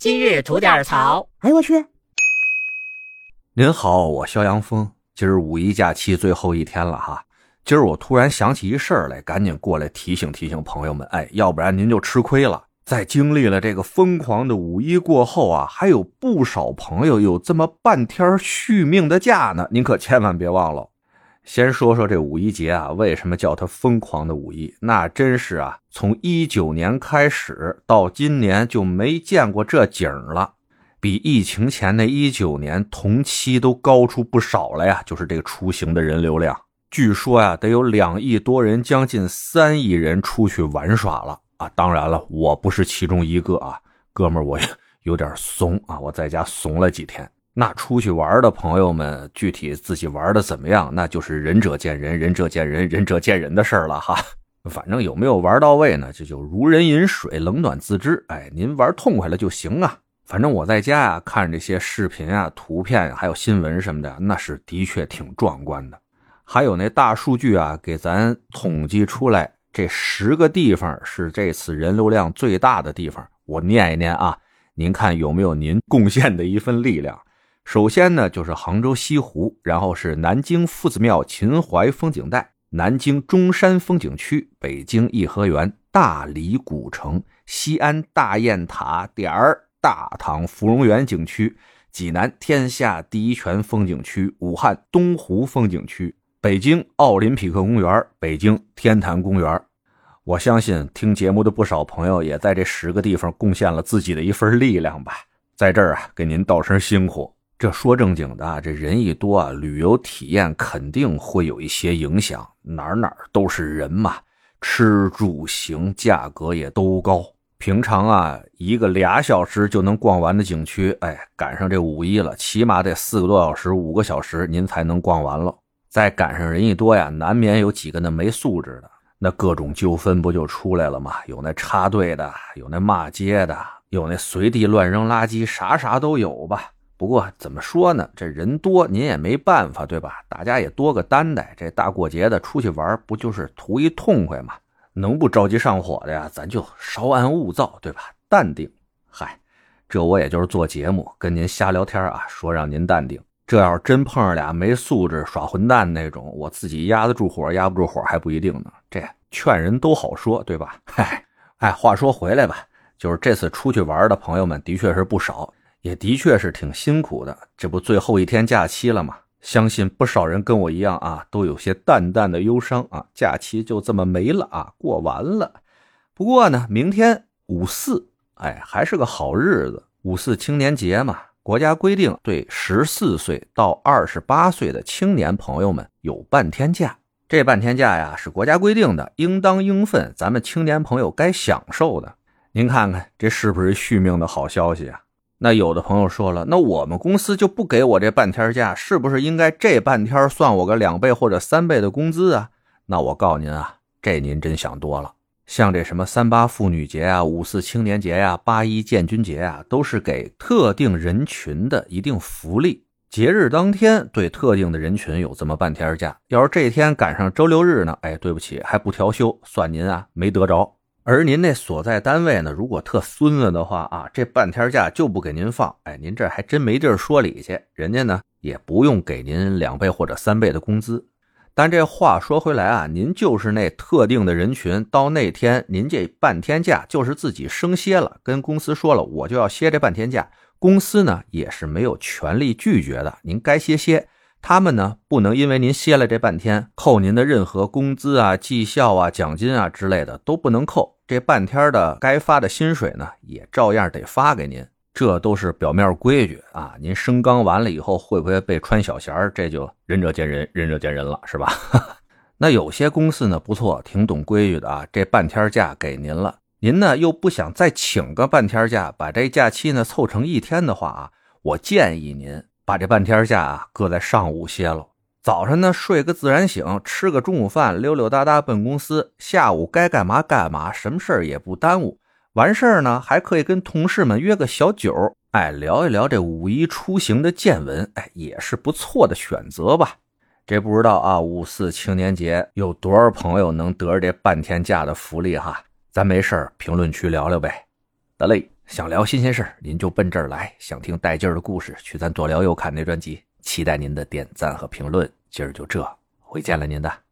今日吐点槽。哎呦我去！您好，我肖阳峰。今儿五一假期最后一天了哈，今儿我突然想起一事儿来，赶紧过来提醒提醒朋友们。哎，要不然您就吃亏了。在经历了这个疯狂的五一过后啊，还有不少朋友有这么半天续命的假呢，您可千万别忘了。先说说这五一节啊，为什么叫它疯狂的五一？那真是啊，从一九年开始到今年就没见过这景了。比疫情前的一九年同期都高出不少了呀！就是这个出行的人流量，据说呀，得有两亿多人，将近三亿人出去玩耍了啊！当然了，我不是其中一个啊，哥们儿，我有点怂啊，我在家怂了几天。那出去玩的朋友们，具体自己玩的怎么样，那就是仁者见仁，仁者见仁，仁者见仁的事儿了哈。反正有没有玩到位呢？这就如人饮水，冷暖自知。哎，您玩痛快了就行啊。反正我在家啊，看这些视频啊、图片还有新闻什么的，那是的确挺壮观的。还有那大数据啊，给咱统计出来，这十个地方是这次人流量最大的地方。我念一念啊，您看有没有您贡献的一份力量？首先呢，就是杭州西湖，然后是南京夫子庙秦淮风景带、南京中山风景区、北京颐和园、大理古城、西安大雁塔点儿。大唐芙蓉园景区、济南天下第一泉风景区、武汉东湖风景区、北京奥林匹克公园、北京天坛公园。我相信听节目的不少朋友也在这十个地方贡献了自己的一份力量吧。在这儿啊，给您道声辛苦。这说正经的，这人一多啊，旅游体验肯定会有一些影响。哪儿哪儿都是人嘛，吃住行价格也都高。平常啊，一个俩小时就能逛完的景区，哎，赶上这五一了，起码得四个多小时、五个小时，您才能逛完了。再赶上人一多呀，难免有几个那没素质的，那各种纠纷不就出来了吗？有那插队的，有那骂街的，有那随地乱扔垃圾，啥啥都有吧。不过怎么说呢，这人多您也没办法，对吧？大家也多个担待，这大过节的出去玩，不就是图一痛快吗？能不着急上火的呀？咱就稍安勿躁，对吧？淡定。嗨，这我也就是做节目跟您瞎聊天啊，说让您淡定。这要是真碰上俩没素质耍混蛋那种，我自己压得住火，压不住火还不一定呢。这劝人都好说，对吧？嗨，哎，话说回来吧，就是这次出去玩的朋友们的确是不少，也的确是挺辛苦的。这不最后一天假期了吗？相信不少人跟我一样啊，都有些淡淡的忧伤啊，假期就这么没了啊，过完了。不过呢，明天五四，哎，还是个好日子，五四青年节嘛。国家规定，对十四岁到二十八岁的青年朋友们有半天假。这半天假呀，是国家规定的，应当应分，咱们青年朋友该享受的。您看看，这是不是续命的好消息啊？那有的朋友说了，那我们公司就不给我这半天假，是不是应该这半天算我个两倍或者三倍的工资啊？那我告诉您啊，这您真想多了。像这什么三八妇女节啊、五四青年节呀、八一建军节啊，都是给特定人群的一定福利。节日当天对特定的人群有这么半天假，要是这天赶上周六日呢？哎，对不起，还不调休，算您啊没得着。而您那所在单位呢？如果特孙子的话啊，这半天假就不给您放。哎，您这还真没地儿说理去，人家呢也不用给您两倍或者三倍的工资。但这话说回来啊，您就是那特定的人群，到那天您这半天假就是自己生歇了，跟公司说了，我就要歇这半天假，公司呢也是没有权利拒绝的，您该歇歇。他们呢，不能因为您歇了这半天，扣您的任何工资啊、绩效啊、奖金啊之类的都不能扣。这半天的该发的薪水呢，也照样得发给您。这都是表面规矩啊。您升纲完了以后，会不会被穿小鞋这就仁者见仁，仁者见仁了，是吧？那有些公司呢，不错，挺懂规矩的啊。这半天假给您了，您呢又不想再请个半天假，把这假期呢凑成一天的话啊，我建议您。把这半天假啊搁在上午歇了，早上呢睡个自然醒，吃个中午饭，溜溜达达奔公司，下午该干嘛干嘛，什么事儿也不耽误。完事儿呢还可以跟同事们约个小酒，哎，聊一聊这五一出行的见闻，哎，也是不错的选择吧。这不知道啊，五四青年节有多少朋友能得着这半天假的福利哈？咱没事评论区聊聊呗。得嘞。想聊新鲜事您就奔这儿来；想听带劲儿的故事，去咱左聊右侃那专辑。期待您的点赞和评论。今儿就这，回见了您的。